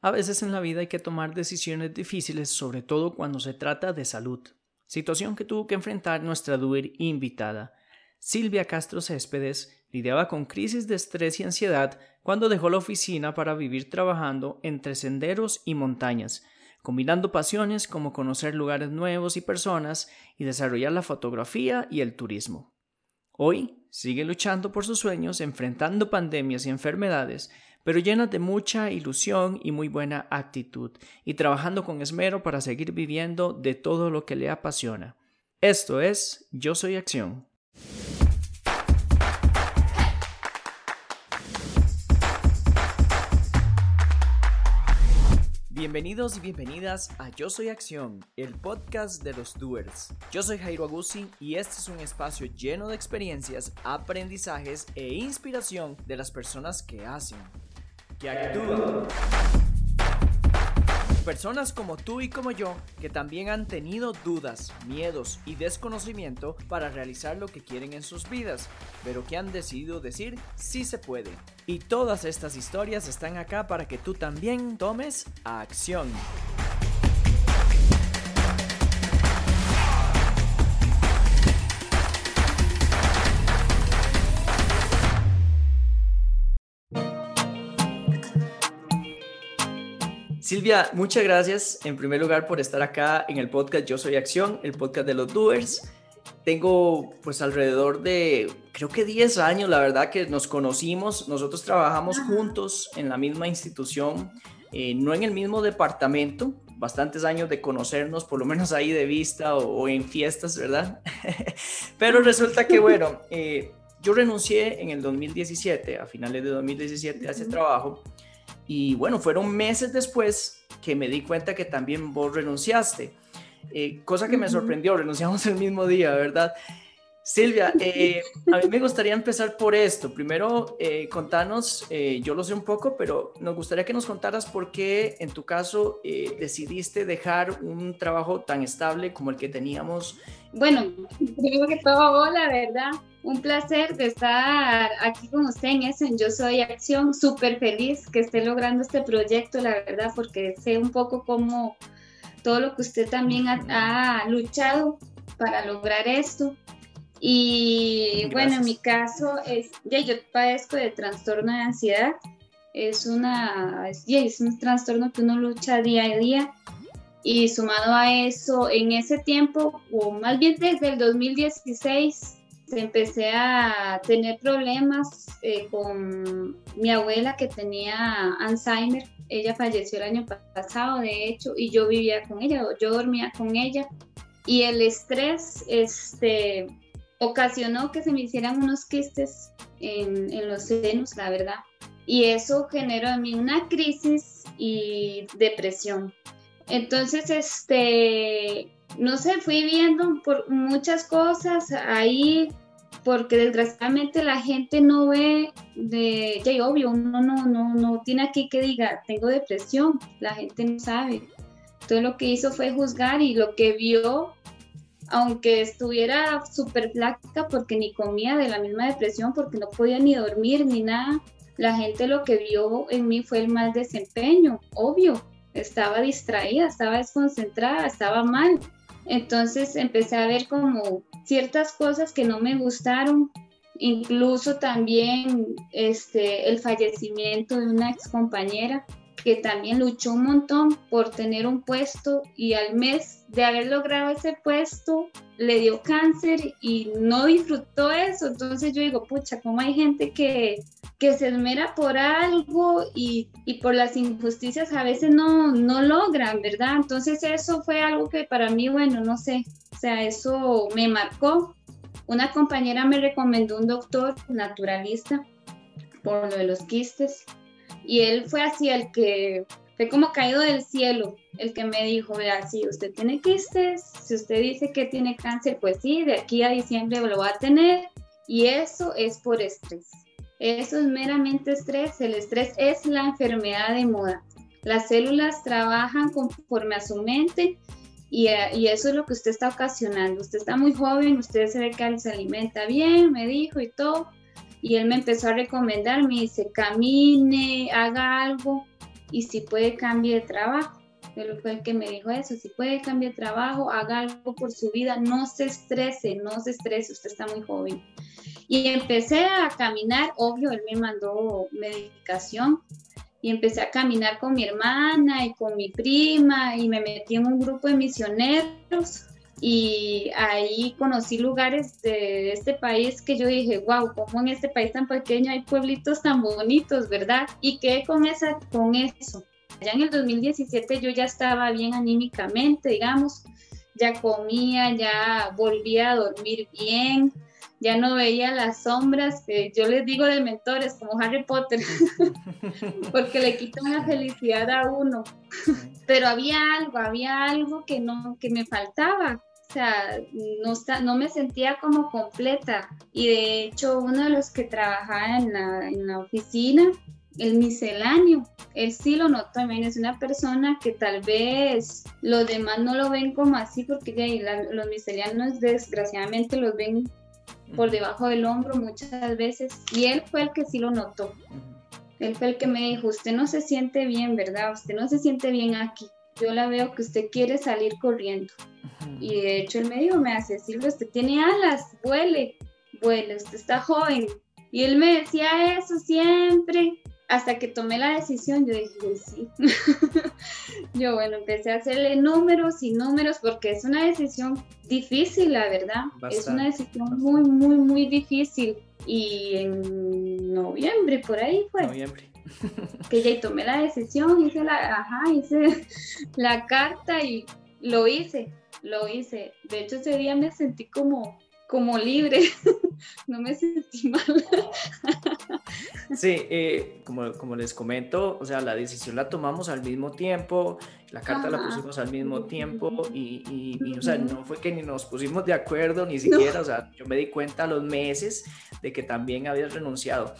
A veces en la vida hay que tomar decisiones difíciles, sobre todo cuando se trata de salud, situación que tuvo que enfrentar nuestra duer invitada. Silvia Castro Céspedes lidiaba con crisis de estrés y ansiedad cuando dejó la oficina para vivir trabajando entre senderos y montañas, combinando pasiones como conocer lugares nuevos y personas y desarrollar la fotografía y el turismo. Hoy sigue luchando por sus sueños, enfrentando pandemias y enfermedades, pero llena de mucha ilusión y muy buena actitud, y trabajando con esmero para seguir viviendo de todo lo que le apasiona. Esto es Yo Soy Acción. Bienvenidos y bienvenidas a Yo Soy Acción, el podcast de los doers. Yo soy Jairo Agusi y este es un espacio lleno de experiencias, aprendizajes e inspiración de las personas que hacen que actúan. Personas como tú y como yo que también han tenido dudas, miedos y desconocimiento para realizar lo que quieren en sus vidas, pero que han decidido decir sí se puede. Y todas estas historias están acá para que tú también tomes acción. Silvia, muchas gracias en primer lugar por estar acá en el podcast Yo Soy Acción, el podcast de los doers. Tengo pues alrededor de, creo que 10 años, la verdad que nos conocimos, nosotros trabajamos juntos en la misma institución, eh, no en el mismo departamento, bastantes años de conocernos, por lo menos ahí de vista o, en fiestas, ¿verdad? Pero resulta que, bueno, eh, yo renuncié en el 2017, a finales de 2017, a ese trabajo y bueno, fueron meses después que me di cuenta que también vos renunciaste, eh, cosa que me sorprendió, renunciamos el mismo día, ¿verdad? Silvia, eh, a mí me gustaría empezar por esto. Primero, eh, contanos, yo lo sé un poco, pero nos gustaría que nos contaras por qué en tu caso decidiste dejar un trabajo tan estable como el que teníamos. Bueno, primero que todo, hola, ¿verdad? Un placer de estar aquí con usted en eso, Yo Soy Acción. Súper feliz que esté logrando este proyecto, la verdad, porque sé un poco cómo todo lo que usted también ha, luchado para lograr esto. Y bueno, en mi caso, es, ya yo padezco de trastorno de ansiedad. Es, una, es un trastorno que uno lucha día a día. Y sumado a eso, en ese tiempo, o más bien desde el 2016, empecé a tener problemas eh, con mi abuela que tenía Alzheimer. Ella falleció el año pasado, de hecho, y yo vivía con ella, yo dormía con ella. Y el estrés este, ocasionó que se me hicieran unos quistes en, en los senos, la verdad. Y eso generó en mí una crisis y depresión. Entonces, este, no sé, fui viendo por muchas cosas ahí, porque desgraciadamente la gente no ve de, ya obvio, uno no, no, no tiene aquí que diga, tengo depresión, la gente no sabe. Todo lo que hizo fue juzgar y lo que vio, aunque estuviera súper flaca porque ni comía de la misma depresión, porque no podía ni dormir ni nada, la gente lo que vio en mí fue el mal desempeño, obvio, estaba distraída, estaba desconcentrada, estaba mal. Entonces empecé a ver como ciertas cosas que no me gustaron, incluso también este, el fallecimiento de una ex compañera que también luchó un montón por tener un puesto y al mes de haber logrado ese puesto le dio cáncer y no disfrutó eso. Entonces yo digo, pucha, ¿cómo hay gente que, que se esmera por algo y, y, por las injusticias a veces no, no logran, ¿verdad? Entonces eso fue algo que para mí, bueno, no sé, o sea, eso me marcó. Una compañera me recomendó un doctor naturalista por lo de los quistes y él fue así el que fue como caído del cielo, el que me dijo, vea, si usted tiene quistes, si usted dice que tiene cáncer, pues sí, de aquí a diciembre lo va a tener y eso es por estrés. Eso es meramente estrés, el estrés es la enfermedad de moda. Las células trabajan conforme a su mente y, y, eso es lo que usted está ocasionando. Usted está muy joven, usted se ve que se alimenta bien, me dijo y todo, y él me empezó a recomendar, me dice, camine, haga algo. y si puede cambie de trabajo. Él fue el que me dijo eso, si puede cambiar de trabajo, haga algo por su vida, no se estrese, no se estrese, usted está muy joven. Y empecé a caminar, obvio, él me mandó medicación y empecé a caminar con mi hermana y con mi prima y me metí en un grupo de misioneros y ahí conocí lugares de este país que yo dije, wow, como en este país tan pequeño hay pueblitos tan bonitos, ¿verdad? Y qué con, esa, con eso. Ya en el 2017 yo ya estaba bien anímicamente, digamos, ya comía, ya volvía a dormir bien, ya no veía las sombras que yo les digo de mentores como Harry Potter, porque le quitan la felicidad a uno. Pero había algo, había algo que no, que me faltaba. O sea, no, no me sentía como completa. Y de hecho, uno de los que trabajaba en la, en la oficina, el misceláneo, él sí lo notó, también es una persona que tal vez los demás no lo ven como así, porque ya, los misceláneos desgraciadamente los ven por debajo del hombro muchas veces, y él fue el que sí lo notó. Él fue el que me dijo, usted no se siente bien, ¿verdad? Usted no se siente bien aquí. Yo la veo que usted quiere salir corriendo. Y de hecho él me dijo, me hace, Silvia, usted tiene alas, vuele, vuele, usted está joven. Y él me decía eso siempre hasta que tomé la decisión, yo dije, sí. yo, bueno, empecé a hacerle números y números porque es una decisión difícil, la verdad. es una decisión muy, muy, muy difícil. Y en noviembre, por ahí fue. Noviembre. que ya tomé la decisión, hice la, ajá, hice la carta y lo hice, lo hice. De hecho, ese día me sentí como, como libre, no me sentí mal. sí, eh, como, como les comento, o sea, la decisión la tomamos al mismo tiempo, la carta la pusimos al mismo tiempo y, y, o sea, no fue que ni nos pusimos de acuerdo ni siquiera, o sea, yo me di cuenta a los meses de que también habías renunciado.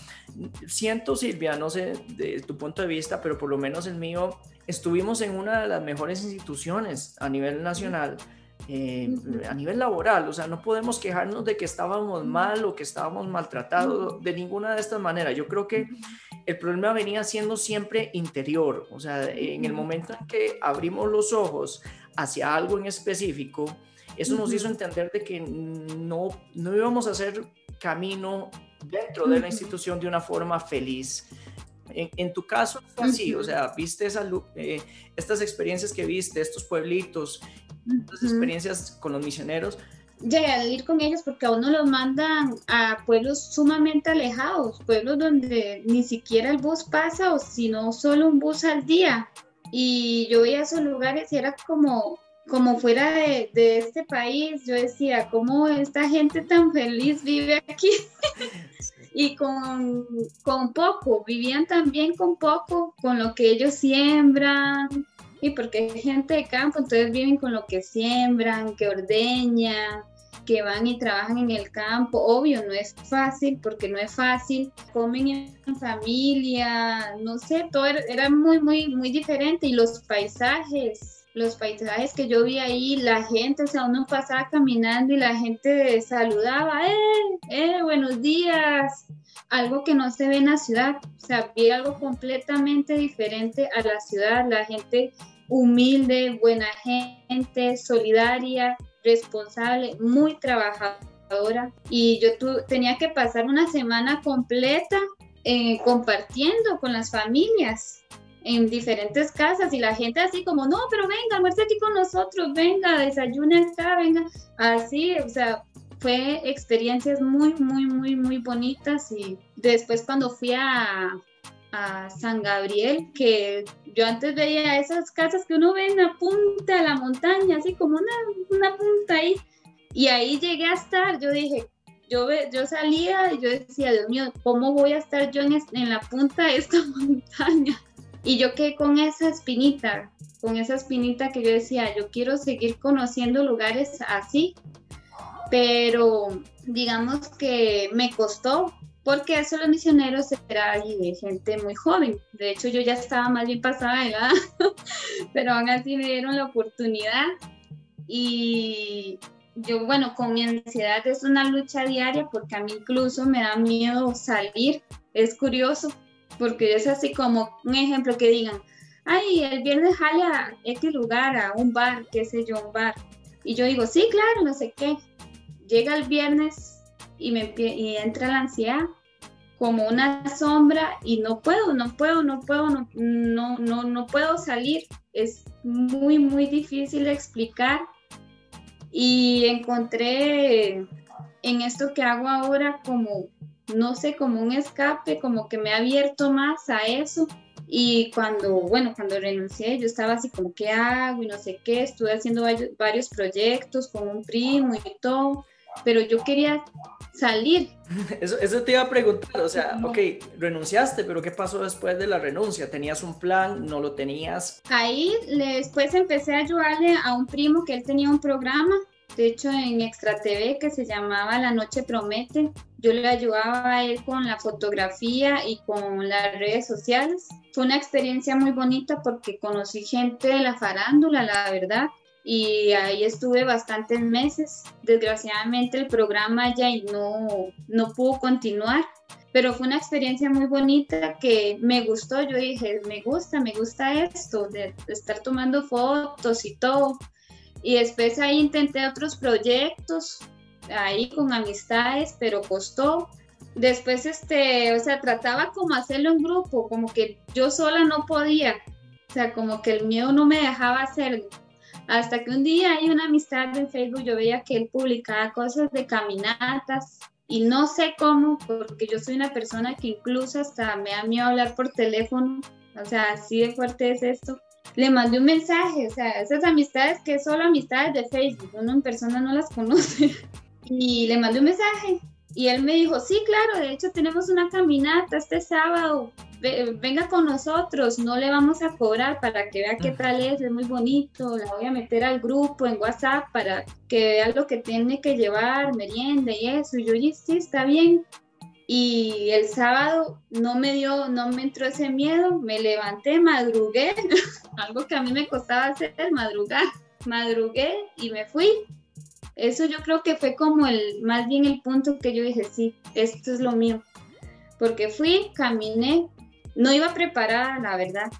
Siento, Silvia, no sé de tu punto de vista, pero por lo menos el mío, estuvimos en una de las mejores instituciones a nivel nacional eh, a nivel laboral, o sea, no podemos quejarnos de que estábamos mal o que estábamos maltratados de ninguna de estas maneras. Yo creo que el problema venía siendo siempre interior, o sea, en el momento en que abrimos los ojos hacia algo en específico, eso nos hizo entender de que no, no íbamos a hacer camino dentro de la institución de una forma feliz. En, tu caso fue así, o sea, viste esa, eh, estas experiencias que viste, estos pueblitos, las experiencias con los misioneros. Ya, al ir con ellos, porque a uno los mandan a pueblos sumamente alejados, pueblos donde ni siquiera el bus pasa o si no solo un bus al día. Y yo veía esos lugares y era como, como fuera de, de, este país, yo decía, ¿cómo esta gente tan feliz vive aquí? y con, con poco, vivían también con poco, con lo que ellos siembran, y porque hay gente de campo, entonces viven con lo que siembran, que ordeñan, que van y trabajan en el campo. Obvio, no es fácil, porque no es fácil. Comen en familia, no sé, todo era muy, muy, muy diferente. Y los paisajes, los paisajes que yo vi ahí, la gente, o sea, uno pasaba caminando y la gente saludaba, ¡eh! ¡eh! ¡buenos días! Algo que no se ve en la ciudad, o sea, vi algo completamente diferente a la ciudad, la gente humilde, buena gente, solidaria, responsable, muy trabajadora. Y yo tenía que pasar una semana completa eh, compartiendo con las familias en diferentes casas y la gente así como, no, pero venga, almuerce aquí con nosotros, venga, desayune acá, venga, así, o sea, fue experiencias muy, muy, muy, muy bonitas y después cuando fui a, a San Gabriel, que yo antes veía esas casas que uno ve en la punta de la montaña, así como una, una punta ahí, y ahí llegué a estar, yo dije, yo, yo salía y yo decía, Dios mío, ¿cómo voy a estar yo en, en la punta de esta montaña? Y yo quedé con esa espinita, con esa espinita que yo decía, yo quiero seguir conociendo lugares así, pero digamos que me costó porque eso los misioneros era de gente muy joven. De hecho, yo ya estaba más bien pasada de edad, pero aún así me dieron la oportunidad. Y yo, bueno, con mi ansiedad es una lucha diaria porque a mí incluso me da miedo salir. Es curioso, porque es así como un ejemplo que digan, ay, el viernes jale a X lugar, a un bar, qué sé yo, un bar. Y yo digo, sí, claro, no sé qué. Llega el viernes y, me, entra la ansiedad como una sombra y no puedo, no puedo, no puedo, no, no, no, no puedo salir. Es muy, muy difícil de explicar. Y encontré en esto que hago ahora como, no sé, como un escape, como que me ha abierto más a eso. Y cuando, bueno, cuando renuncié, yo estaba así como, ¿qué hago? Y no sé qué, estuve haciendo varios, varios proyectos con un primo y todo, pero yo quería salir. Eso, eso te iba a preguntar, o sea, ok, renunciaste, pero ¿qué pasó después de la renuncia? ¿Tenías un plan? ¿No lo tenías? Ahí después empecé a ayudarle a un primo que él tenía un programa, de hecho en Extra TV que se llamaba La Noche Promete. Yo le ayudaba a él con la fotografía y con las redes sociales. Fue una experiencia muy bonita porque conocí gente de la farándula, la verdad, y ahí estuve bastantes meses. Desgraciadamente el programa ya no, no pudo continuar, pero fue una experiencia muy bonita que me gustó. Yo dije, me gusta, me gusta esto, de estar tomando fotos y todo. Y después ahí intenté otros proyectos, ahí con amistades, pero costó. Después, este, o sea, trataba como hacerlo en grupo, como que yo sola no podía, o sea, como que el miedo no me dejaba hacerlo. Hasta que un día hay una amistad en Facebook, yo veía que él publicaba cosas de caminatas y no sé cómo, porque yo soy una persona que incluso hasta me da miedo hablar por teléfono, o sea, así de fuerte es esto. Le mandé un mensaje, o sea, esas amistades que solo amistades de Facebook, uno en persona no las conoce. Y le mandé un mensaje y él me dijo, sí, claro, de hecho tenemos una caminata este sábado, venga con nosotros, no le vamos a cobrar para que vea qué tal es, es muy bonito, la voy a meter al grupo en WhatsApp para que vea lo que tiene que llevar, merienda y eso. Y yo, sí, está bien. Y el sábado no me dio, no me entró ese miedo, me levanté, madrugué, algo que a mí me costaba hacer, madrugar, madrugué y me fui. Eso yo creo que fue como el, más bien el punto que yo dije, sí, esto es lo mío. Porque fui, caminé, no iba preparada, la verdad,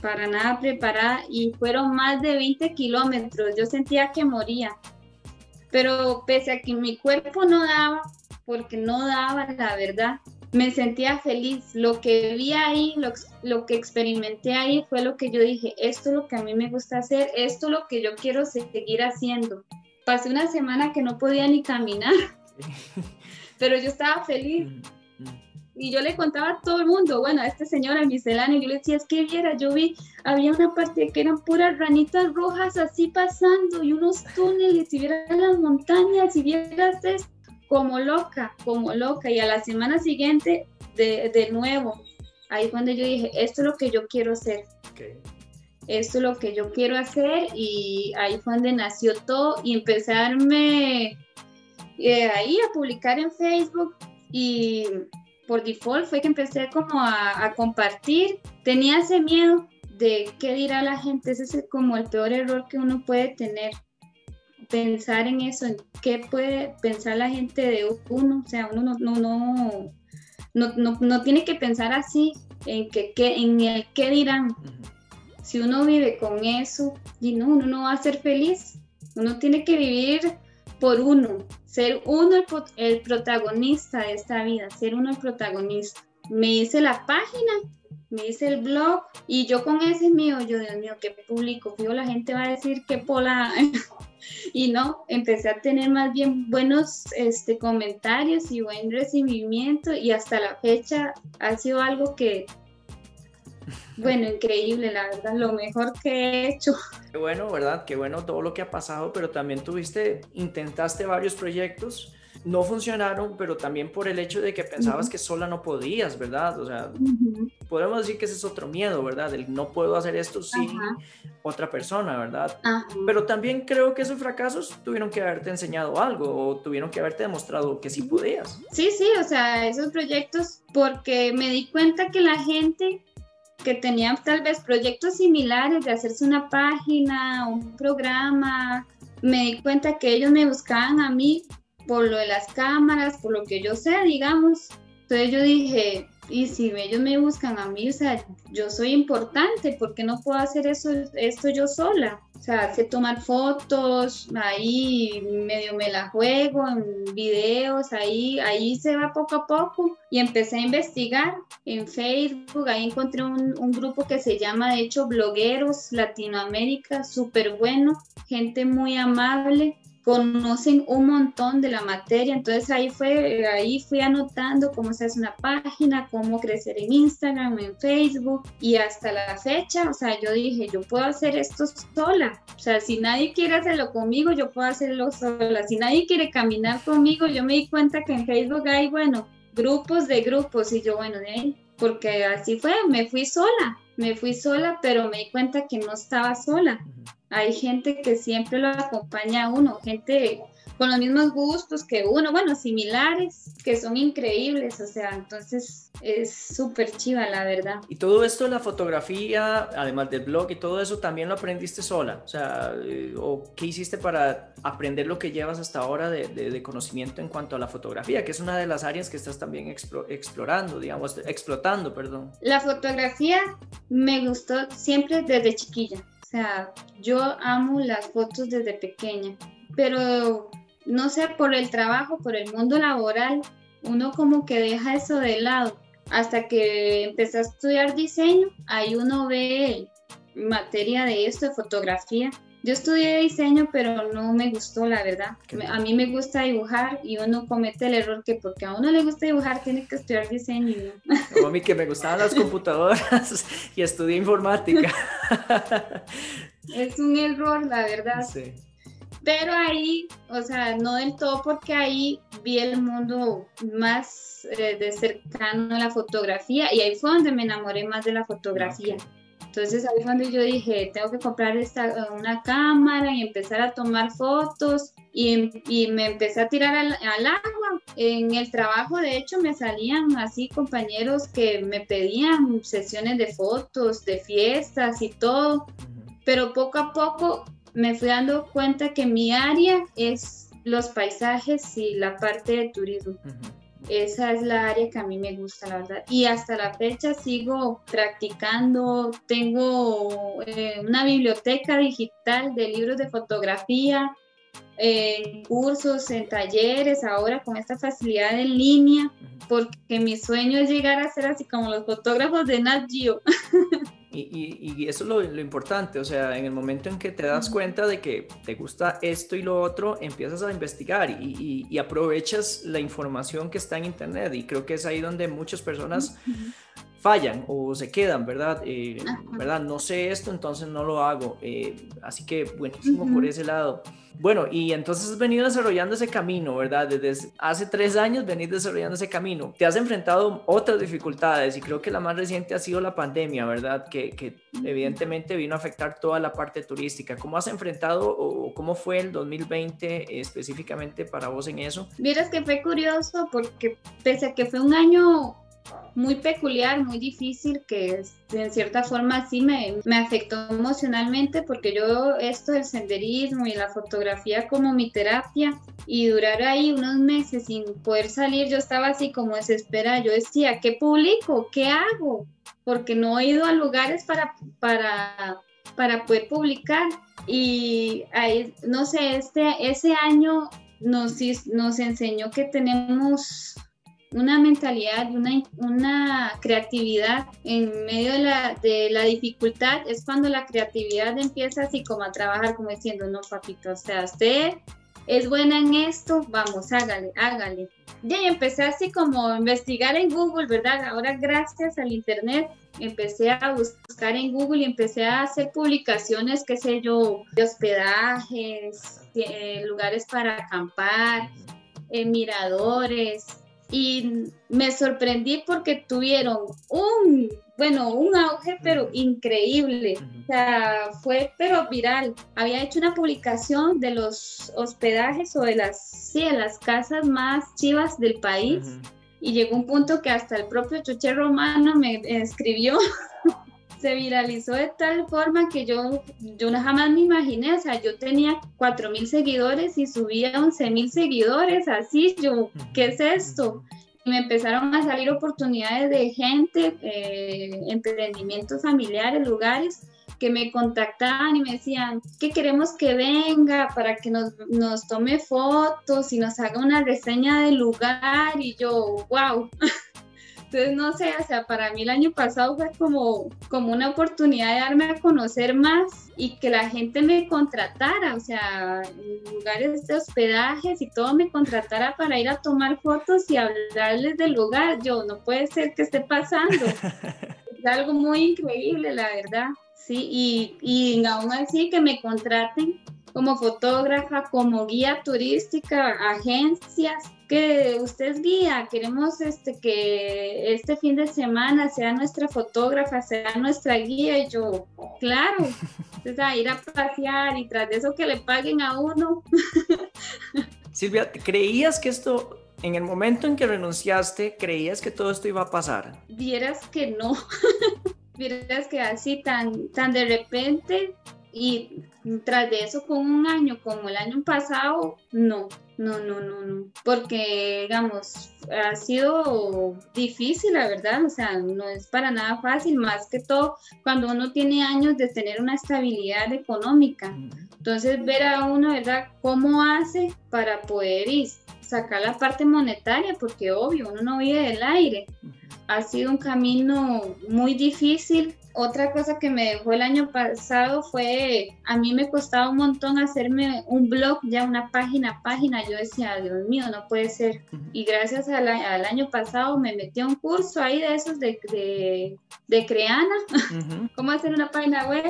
para nada preparada y fueron más de 20 kilómetros. Yo sentía que moría, pero pese a que mi cuerpo no daba, porque no daba, la verdad, me sentía feliz. Lo que vi ahí, lo, lo, que experimenté ahí fue lo que yo dije, esto es lo que a mí me gusta hacer, esto es lo que yo quiero seguir haciendo. Pasé una semana que no podía ni caminar, pero yo estaba feliz y yo le contaba a todo el mundo, bueno, a este señor, al misceláneo, yo le decía, es que viera, yo vi, había una parte que eran puras ranitas rojas así pasando y unos túneles, y vieras las montañas, y vieras esto, como loca, como loca, y a la semana siguiente, de, de nuevo, ahí fue donde yo dije, esto es lo que yo quiero hacer. Esto es lo que yo quiero hacer y ahí fue donde nació todo y empezarme eh, ahí a publicar en Facebook y por default fue que empecé como a, compartir. Tenía ese miedo de qué dirá la gente. Ese es como el peor error que uno puede tener. Pensar en eso, en qué puede pensar la gente de uno. O sea, uno no, no, no, no, no tiene que pensar así, en, que, en el qué dirán. Si uno vive con eso, y no, uno no va a ser feliz. Uno tiene que vivir por uno, ser uno el, protagonista de esta vida, ser uno el protagonista. Me hice la página, me hice el blog y yo con ese mío, yo Dios mío, qué público, fijo, la gente va a decir que pola. y no, empecé a tener más bien buenos este, comentarios y buen recibimiento y hasta la fecha ha sido algo que bueno, increíble, la verdad, lo mejor que he hecho. Qué bueno, ¿verdad? Qué bueno todo lo que ha pasado, pero también tuviste, intentaste varios proyectos, no funcionaron, pero también por el hecho de que pensabas que sola no podías, ¿verdad? O sea, podemos decir que ese es otro miedo, ¿verdad? El no puedo hacer esto sin otra persona, ¿verdad? Pero también creo que esos fracasos tuvieron que haberte enseñado algo o tuvieron que haberte demostrado que sí podías. Sí, sí, o sea, esos proyectos, porque me di cuenta que la gente que tenían tal vez proyectos similares de hacerse una página, un programa. Me di cuenta que ellos me buscaban a mí por lo de las cámaras, por lo que yo sé, digamos. Entonces yo dije, y si ellos me buscan a mí, o sea, yo soy importante, ¿por qué no puedo hacer eso, esto yo sola? O sea, sé tomar fotos, ahí medio me la juego en videos, ahí, ahí se va poco a poco. Y empecé a investigar en Facebook, ahí encontré un, un grupo que se llama, de hecho, Blogueros Latinoamérica, súper bueno, gente muy amable conocen un montón de la materia, entonces ahí fue, ahí fui anotando cómo se hace una página, cómo crecer en Instagram, en Facebook y hasta la fecha, o sea, yo dije, yo puedo hacer esto sola, o sea, si nadie quiere hacerlo conmigo, yo puedo hacerlo sola, si nadie quiere caminar conmigo, yo me di cuenta que en Facebook hay, bueno, grupos de grupos y yo, bueno, de ahí, porque así fue, me fui sola, me fui sola, pero me di cuenta que no estaba sola. Hay gente que siempre lo acompaña a uno, gente con los mismos gustos que uno, bueno, similares, que son increíbles, o sea, entonces es súper chiva, la verdad. Y todo esto, la fotografía, además del blog y todo eso, también lo aprendiste sola, o sea, eh, ¿o qué hiciste para aprender lo que llevas hasta ahora de, de, conocimiento en cuanto a la fotografía, que es una de las áreas que estás también explorando, digamos, explotando, perdón? La fotografía me gustó siempre desde chiquilla. O sea, yo amo las fotos desde pequeña, pero no sé, por el trabajo, por el mundo laboral, uno como que deja eso de lado. Hasta que empecé a estudiar diseño, ahí uno ve materia de esto, de fotografía. Yo estudié diseño, pero no me gustó, la verdad. A mí me gusta dibujar y uno comete el error que porque a uno le gusta dibujar tiene que estudiar diseño. Como a mí que me gustaban las computadoras y estudié informática. Es un error, la verdad. Sí. Pero ahí, o sea, no del todo porque ahí vi el mundo más eh, de cercano a la fotografía y ahí fue donde me enamoré más de la fotografía. Entonces ahí fue donde yo dije, tengo que comprar esta, una cámara y empezar a tomar fotos y, y me empecé a tirar al, al, agua. En el trabajo, de hecho, me salían así compañeros que me pedían sesiones de fotos, de fiestas y todo, pero poco a poco me fui dando cuenta que mi área es los paisajes y la parte de turismo. Esa es la área que a mí me gusta, la verdad. Y hasta la fecha sigo practicando. Tengo eh, una biblioteca digital de libros de fotografía, en cursos, en talleres, ahora con esta facilidad en línea, porque mi sueño es llegar a ser así como los fotógrafos de Nat Geo. Y, eso es lo, importante, o sea, en el momento en que te das cuenta de que te gusta esto y lo otro, empiezas a investigar y, aprovechas la información que está en Internet. Y creo que es ahí donde muchas personas fallan o se quedan, ¿verdad? Eh, ¿verdad? No sé esto, entonces no lo hago. Eh, así que buenísimo por ese lado. Bueno, y entonces has venido desarrollando ese camino, ¿verdad? Desde hace tres años venís desarrollando ese camino. Te has enfrentado otras dificultades y creo que la más reciente ha sido la pandemia, ¿verdad? Que, que evidentemente vino a afectar toda la parte turística. ¿Cómo has enfrentado o cómo fue el 2020 específicamente para vos en eso? Miras que fue curioso porque pese a que fue un año muy peculiar, muy difícil, que en cierta forma sí me, me afectó emocionalmente porque yo esto del senderismo y la fotografía como mi terapia y durar ahí unos meses sin poder salir, yo estaba así como desesperada, yo decía, ¿qué publico? ¿Qué hago? Porque no he ido a lugares para, para, para poder publicar y ahí, no sé, este, ese año nos, nos enseñó que tenemos una mentalidad, una, una creatividad en medio de la, de la dificultad, es cuando la creatividad empieza así como a trabajar, como diciendo, no, papito, o sea, usted es buena en esto, vamos, hágale, hágale. Y empecé así como a investigar en Google, ¿verdad? Ahora gracias al Internet empecé a buscar en Google y empecé a hacer publicaciones, qué sé yo, de hospedajes, eh, lugares para acampar, eh, miradores, y me sorprendí porque tuvieron un, bueno, un auge, pero increíble. O sea, fue, pero viral. Había hecho una publicación de los hospedajes o de las, sí, de las casas más chivas del país. Y llegó un punto que hasta el propio Chuche Romano me escribió se viralizó de tal forma que yo, yo jamás me imaginé, o sea, yo tenía 4 mil seguidores y subía 11 mil seguidores, así, yo, ¿qué es esto? me empezaron a salir oportunidades de gente, eh, emprendimientos familiares, lugares que me contactaban y me decían que queremos que venga para que nos, nos tome fotos y nos haga una reseña del lugar y yo, wow. Entonces, no sé, o sea, para mí el año pasado fue como, como una oportunidad de darme a conocer más y que la gente me contratara, o sea, en lugares de hospedajes y todo me contratara para ir a tomar fotos y hablarles del lugar. Yo, no puede ser que esté pasando. es algo muy increíble, la verdad. Sí, y, y aún así que me contraten como fotógrafa, como guía turística, agencias, que usted es guía, queremos este, que este fin de semana sea nuestra fotógrafa, sea nuestra guía, y yo, claro, entonces a ir a pasear y tras de eso que le paguen a uno. Silvia, ¿creías que esto, en el momento en que renunciaste, creías que todo esto iba a pasar? Vieras que no, vieras que así tan, tan de repente y tras de eso con un año como el año pasado, no, no, no, no, no, porque digamos, ha sido difícil, la verdad, o sea, no es para nada fácil, más que todo cuando uno tiene años de tener una estabilidad económica. Entonces, ver a uno, ¿verdad?, cómo hace para poder ir, sacar la parte monetaria, porque obvio, uno no vive del aire. Ha sido un camino muy difícil, otra cosa que me dejó el año pasado fue, a mí me costaba un montón hacerme un blog, ya una página página. Yo decía, Dios mío, no puede ser. Y gracias al, año pasado me metí a un curso ahí de esos de, de, Creana, cómo hacer una página web.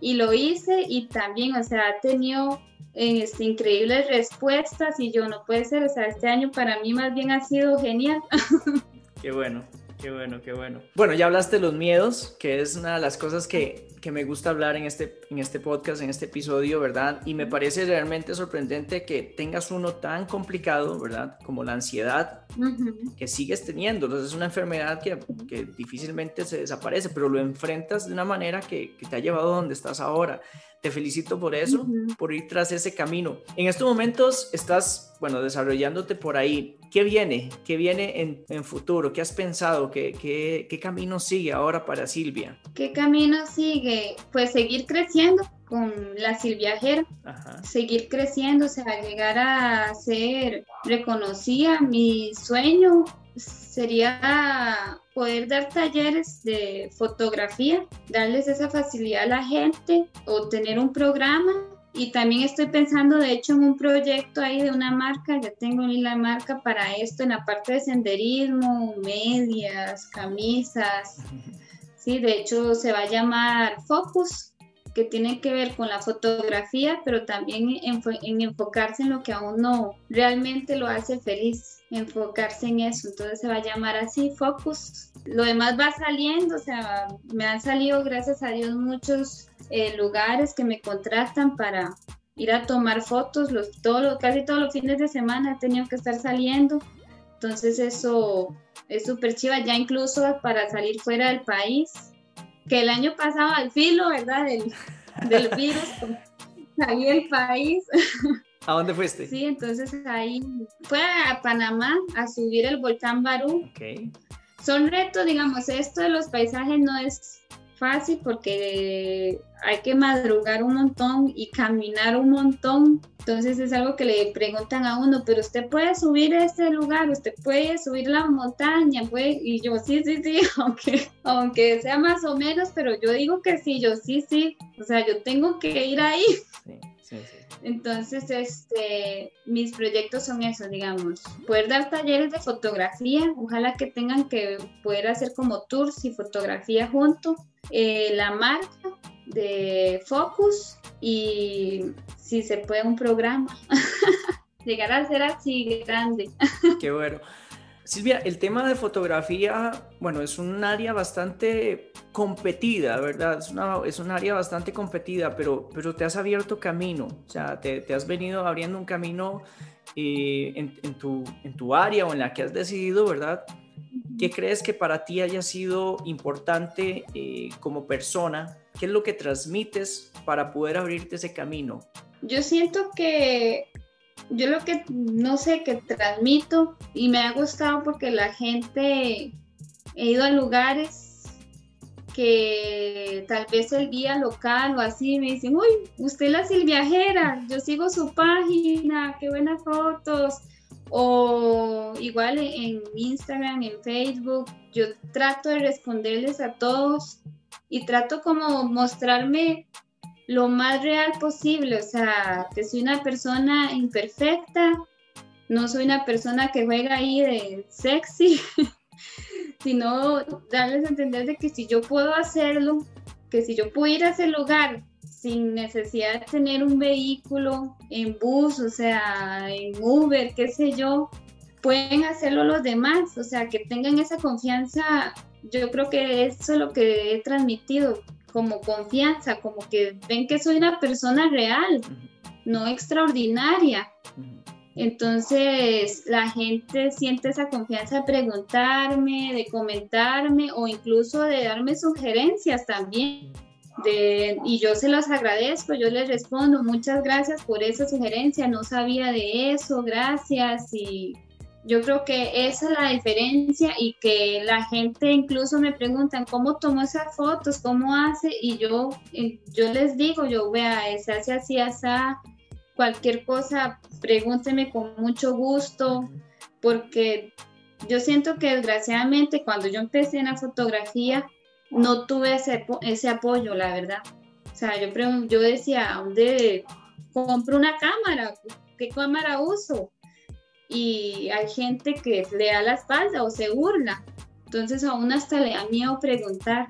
Y lo hice y también, o sea, ha tenido este, increíbles respuestas y yo no puede ser, o sea, este año para mí más bien ha sido genial. Qué bueno. Qué bueno, qué bueno. Bueno, ya hablaste de los miedos, que es una de las cosas que, que, me gusta hablar en este, en este podcast, en este episodio, ¿verdad? Y me parece realmente sorprendente que tengas uno tan complicado, ¿verdad? Como la ansiedad, que sigues teniendo. Entonces es una enfermedad que, que, difícilmente se desaparece, pero lo enfrentas de una manera que, que te ha llevado a donde estás ahora. Te felicito por eso, por ir tras ese camino. En estos momentos estás, bueno, desarrollándote por ahí. ¿Qué viene? ¿Qué viene en, en futuro? ¿Qué has pensado? ¿Qué, ¿Qué, qué, camino sigue ahora para Silvia? ¿Qué camino sigue? Pues seguir creciendo con la Silviajera, seguir creciendo, o sea, llegar a ser reconocida. Mi sueño sería poder dar talleres de fotografía, darles esa facilidad a la gente o tener un programa. Y también estoy pensando, de hecho, en un proyecto ahí de una marca, ya tengo la marca para esto en la parte de senderismo, medias, camisas. Sí, de hecho se va a llamar Focus, que tiene que ver con la fotografía, pero también en, en enfocarse en lo que a uno realmente lo hace feliz enfocarse en eso. Entonces se va a llamar así, Focus. Lo demás va saliendo, o sea, me han salido, gracias a Dios, muchos eh, lugares que me contratan para ir a tomar fotos. Los, todo, casi todos los fines de semana he tenido que estar saliendo. Entonces eso es súper chiva, ya incluso para salir fuera del país. Que el año pasado al filo, ¿verdad? Del, del virus, salí del país. ¿A dónde fuiste? Sí, entonces ahí fue a Panamá a subir el volcán Barú. Okay. Son retos, digamos, esto de los paisajes no es fácil porque hay que madrugar un montón y caminar un montón. Entonces es algo que le preguntan a uno, pero usted puede subir a este lugar, usted puede subir la montaña, puede, y yo sí, sí, sí, aunque, aunque sea más o menos, pero yo digo que sí, yo sí, sí, o sea, yo tengo que ir ahí. Sí, sí. Entonces, este, mis proyectos son esos, digamos, poder dar talleres de fotografía, ojalá que tengan que poder hacer como tours y fotografía junto, eh, la marca de Focus y si se puede un programa, llegar a ser así grande. Qué bueno. Silvia, el tema de fotografía, bueno, es un área bastante competida, ¿verdad? Es, una, es un área bastante competida, pero, pero te has abierto camino, o sea, te, te has venido abriendo un camino eh, en, en, tu, en tu área o en la que has decidido, ¿verdad? ¿Qué crees que para ti haya sido importante eh, como persona? ¿Qué es lo que transmites para poder abrirte ese camino? Yo siento que yo lo que no sé, que transmito y me ha gustado porque la gente, he ido a lugares que tal vez el guía local o así me dicen, uy, usted es la silviajera, yo sigo su página, qué buenas fotos. O igual en Instagram, en Facebook, yo trato de responderles a todos y trato como mostrarme lo más real posible, o sea, que soy una persona imperfecta, no soy una persona que juega ahí de sexy, sino darles a entender de que si yo puedo hacerlo, que si yo puedo ir a ese lugar sin necesidad de tener un vehículo en bus, o sea, en Uber, qué sé yo, pueden hacerlo los demás, o sea, que tengan esa confianza. Yo creo que eso es lo que he transmitido, como confianza, como que ven que soy una persona real, no extraordinaria. Entonces la gente siente esa confianza de preguntarme, de comentarme o incluso de darme sugerencias también. De, y yo se los agradezco, yo les respondo, muchas gracias por esa sugerencia, no sabía de eso, gracias. Y yo creo que esa es la diferencia y que la gente incluso me preguntan cómo tomó esas fotos, cómo hace, y yo, eh, yo les digo, yo vea, se hace así, así, cualquier cosa, pregúnteme con mucho gusto, porque yo siento que desgraciadamente cuando yo empecé en la fotografía no tuve ese, ese apoyo, la verdad. O sea, yo, yo decía, ¿dónde compro una cámara? ¿Qué cámara uso? Y hay gente que le da la espalda o se burla. Entonces aún hasta le da miedo preguntar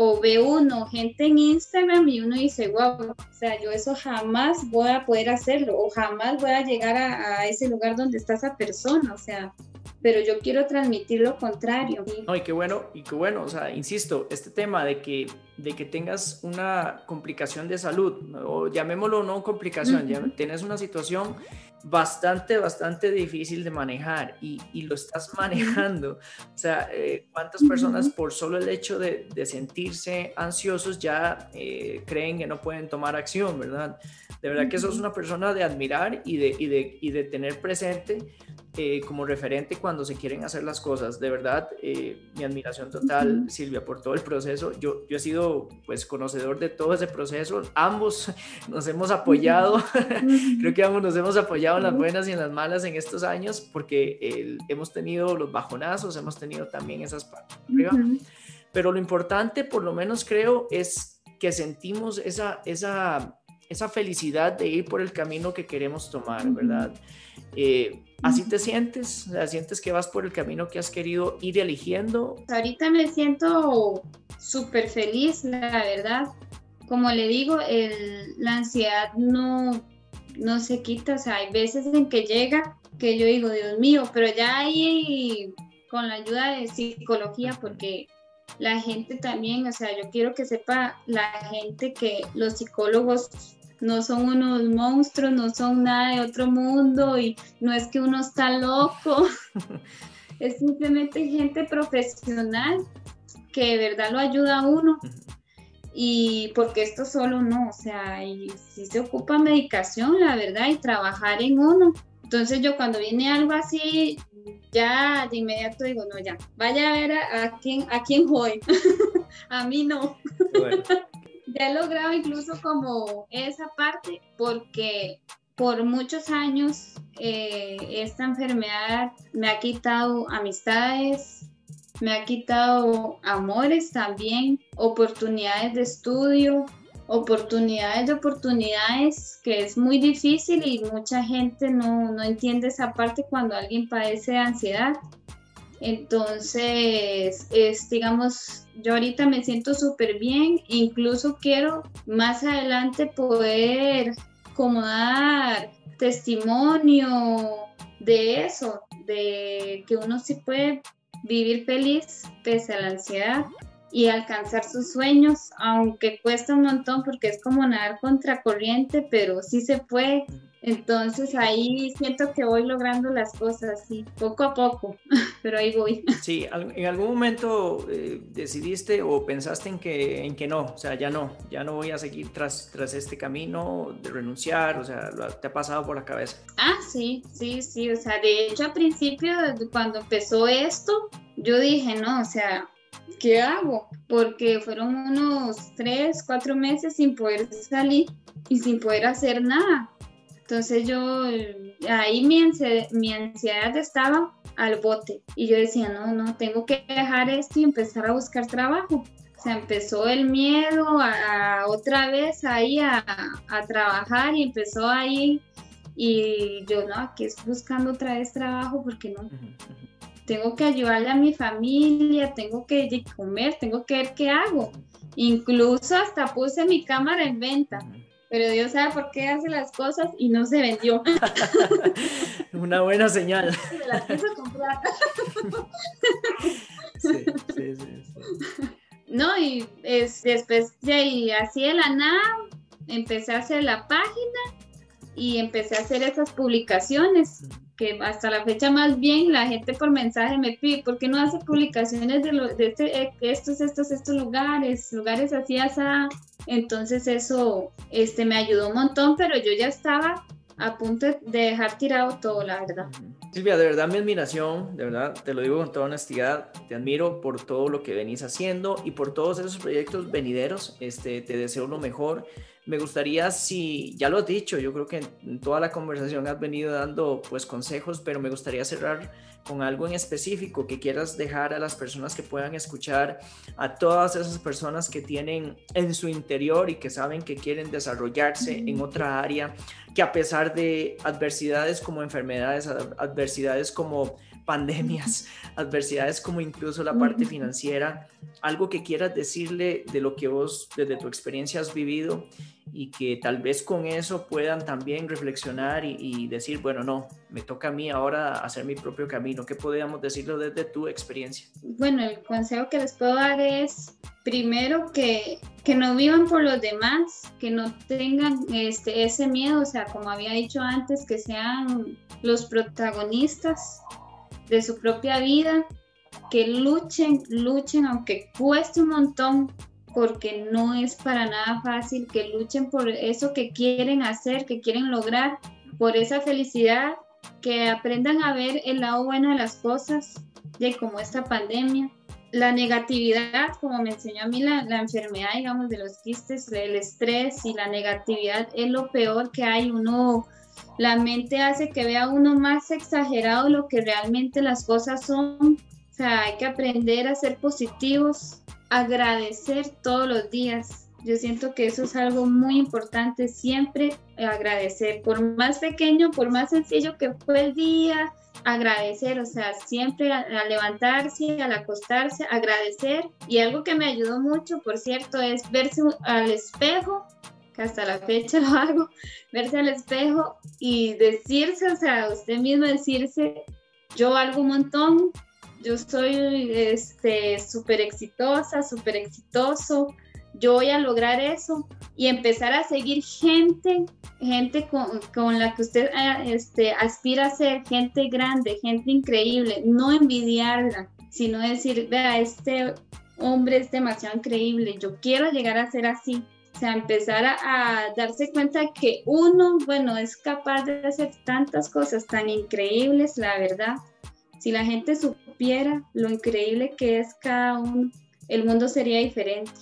o ve uno gente en Instagram y uno dice, wow, o sea, yo eso jamás voy a poder hacerlo o jamás voy a llegar a, ese lugar donde está esa persona, o sea, pero yo quiero transmitir lo contrario. No, y qué bueno, y qué bueno, o sea, insisto, este tema de que, de que tengas una complicación de salud, o llamémoslo no complicación, ya tienes una situación bastante, bastante difícil de manejar y, y lo estás manejando. O sea, eh, ¿cuántas personas por solo el hecho de, de sentirse ansiosos ya eh, creen que no pueden tomar acción, verdad? De verdad que sos una persona de admirar y de, y de, y de tener presente eh, como referente cuando se quieren hacer las cosas. De verdad, eh, mi admiración total, Silvia, por todo el proceso. Yo, yo he sido pues conocedor de todo ese proceso. Ambos nos hemos apoyado, creo que ambos nos hemos apoyado en las buenas y en las malas en estos años porque hemos tenido los bajonazos, hemos tenido también esas partes Pero lo importante, por lo menos creo, es que sentimos esa, esa, esa felicidad de ir por el camino que queremos tomar, ¿verdad? Eh, ¿Así te sientes? ¿Sientes que vas por el camino que has querido ir eligiendo? Ahorita me siento súper feliz, la verdad. Como le digo, la ansiedad no, no se quita. O sea, hay veces en que llega que yo digo, Dios mío, pero ya ahí con la ayuda de psicología, porque la gente también, o sea, yo quiero que sepa la gente que los psicólogos no son unos monstruos, no son nada de otro mundo y no es que uno está loco, es simplemente gente profesional que de verdad lo ayuda a uno. Y porque esto solo no, o sea, y si se ocupa medicación, la verdad, y trabajar en uno. Entonces yo cuando viene algo así, ya de inmediato digo, no, ya, vaya a ver a, quién, a quién voy. a mí no ya he logrado incluso como esa parte porque por muchos años eh, esta enfermedad me ha quitado amistades, me ha quitado amores también, oportunidades de estudio, oportunidades de oportunidades, que es muy difícil y mucha gente no, no entiende esa parte cuando alguien padece de ansiedad. Entonces, es, digamos, yo ahorita me siento súper bien, incluso quiero más adelante poder como dar testimonio de eso, de que uno sí puede vivir feliz pese a la ansiedad y alcanzar sus sueños, aunque cuesta un montón porque es como nadar contra corriente, pero sí se puede. Entonces ahí siento que voy logrando las cosas, sí, poco a poco, pero ahí voy. Sí, ¿en algún momento eh, decidiste o pensaste en que, en que no? O sea, ya no, ya no voy a seguir tras, tras este camino de renunciar, o sea, ¿te ha pasado por la cabeza? Ah, sí, sí, sí, o sea, de hecho al principio, cuando empezó esto, yo dije, no, o sea, ¿qué hago? Porque fueron unos tres, cuatro meses sin poder salir y sin poder hacer nada. Entonces yo, ahí mi, ansiedad, estaba al bote y yo decía, no, no, tengo que dejar esto y empezar a buscar trabajo. O sea, empezó el miedo a, otra vez ahí a, a, trabajar y empezó ahí y yo no, aquí es buscando otra vez trabajo porque no, tengo que ayudarle a mi familia, tengo que comer, tengo que ver qué hago. Incluso hasta puse mi cámara en venta, pero Dios sabe por qué hace las cosas y no se vendió. Una buena señal. la comprar. sí, sí, sí, No, y es, después de así de la nada, empecé a hacer la página y empecé a hacer esas publicaciones que hasta la fecha más bien la gente por mensaje me pide, ¿por qué no hace publicaciones de, de este, eh, estos, estos, estos lugares, lugares así, así? Entonces eso este, me ayudó un montón, pero yo ya estaba a punto de dejar tirado todo, la verdad. Silvia, de verdad mi admiración, de verdad, te lo digo con toda honestidad, te admiro por todo lo que venís haciendo y por todos esos proyectos venideros, este, te deseo lo mejor me gustaría si, ya lo has dicho, yo creo que en toda la conversación has venido dando pues consejos, pero me gustaría cerrar con algo en específico que quieras dejar a las personas que puedan escuchar, a todas esas personas que tienen en su interior y que saben que quieren desarrollarse en otra área, que a pesar de adversidades como enfermedades, adversidades como pandemias, adversidades como incluso la parte financiera, algo que quieras decirle de lo que vos desde tu experiencia has vivido y que tal vez con eso puedan también reflexionar y, decir, bueno, no, me toca a mí ahora hacer mi propio camino. ¿Qué podríamos decirlo desde tu experiencia? Bueno, el consejo que les puedo dar es, primero, que, que no vivan por los demás, que no tengan este, ese miedo, o sea, como había dicho antes, que sean los protagonistas de su propia vida, que luchen, luchen, aunque cueste un montón, porque no es para nada fácil que luchen por eso que quieren hacer, que quieren lograr, por esa felicidad, que aprendan a ver el lado bueno de las cosas, de como esta pandemia. La negatividad, como me enseñó a mí la, la enfermedad, digamos, de los quistes, el estrés y la negatividad es lo peor que hay. Uno, la mente hace que vea uno más exagerado lo que realmente las cosas son. O sea, hay que aprender a ser positivos, agradecer todos los días. Yo siento que eso es algo muy importante, siempre agradecer, por más pequeño, por más sencillo que fue el día, agradecer, o sea, siempre al levantarse, al acostarse, agradecer. Y algo que me ayudó mucho, por cierto, es verse al espejo, hasta la fecha lo hago, verse al espejo y decirse, o sea, usted mismo decirse, yo valgo un montón, yo soy este súper exitosa, súper exitoso, yo voy a lograr eso y empezar a seguir gente, gente con, la que usted eh, este, aspira a ser, gente grande, gente increíble, no envidiarla, sino decir, vea, este hombre es demasiado increíble, yo quiero llegar a ser así. O sea, empezar a, a darse cuenta que uno, bueno, es capaz de hacer tantas cosas tan increíbles, la verdad, si la gente supiera lo increíble que es cada uno, el mundo sería diferente.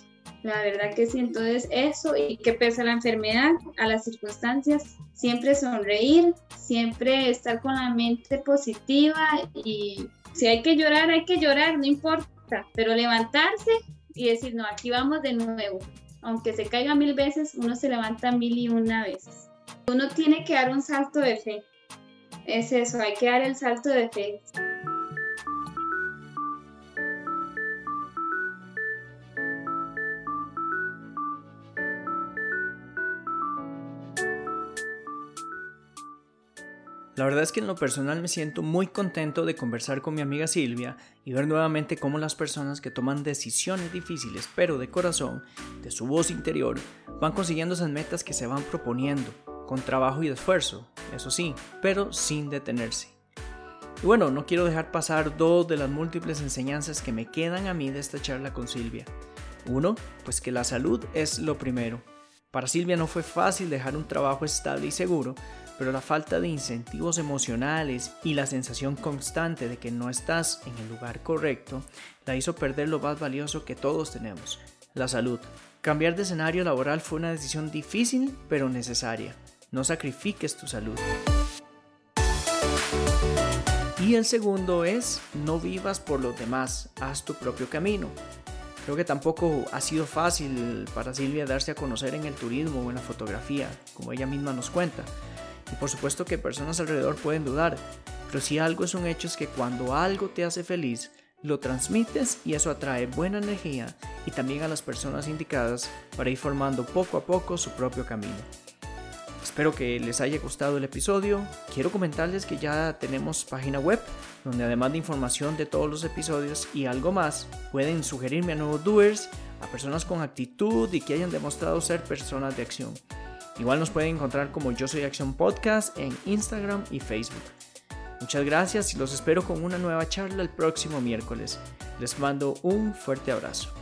La verdad que sí, entonces eso y que pese a la enfermedad, a las circunstancias, siempre sonreír, siempre estar con la mente positiva y si hay que llorar, hay que llorar, no importa, pero levantarse y decir, no, aquí vamos de nuevo. Aunque se caiga mil veces, uno se levanta mil y una veces. Uno tiene que dar un salto de fe. Es eso, hay que dar el salto de fe. La verdad es que en lo personal me siento muy contento de conversar con mi amiga Silvia y ver nuevamente cómo las personas que toman decisiones difíciles pero de corazón, de su voz interior, van consiguiendo esas metas que se van proponiendo, con trabajo y esfuerzo, eso sí, pero sin detenerse. Y bueno, no quiero dejar pasar dos de las múltiples enseñanzas que me quedan a mí de esta charla con Silvia. Uno, pues que la salud es lo primero. Para Silvia no fue fácil dejar un trabajo estable y seguro, pero la falta de incentivos emocionales y la sensación constante de que no estás en el lugar correcto la hizo perder lo más valioso que todos tenemos, la salud. Cambiar de escenario laboral fue una decisión difícil pero necesaria. No sacrifiques tu salud. Y el segundo es, no vivas por los demás, haz tu propio camino. Creo que tampoco ha sido fácil para Silvia darse a conocer en el turismo o en la fotografía, como ella misma nos cuenta. Y por supuesto que personas alrededor pueden dudar, pero si algo es un hecho es que cuando algo te hace feliz, lo transmites y eso atrae buena energía y también a las personas indicadas para ir formando poco a poco su propio camino. Espero que les haya gustado el episodio. Quiero comentarles que ya tenemos página web donde además de información de todos los episodios y algo más, pueden sugerirme a nuevos doers, a personas con actitud y que hayan demostrado ser personas de acción. Igual nos pueden encontrar como Yo Soy Acción Podcast en Instagram y Facebook. Muchas gracias y los espero con una nueva charla el próximo miércoles. Les mando un fuerte abrazo.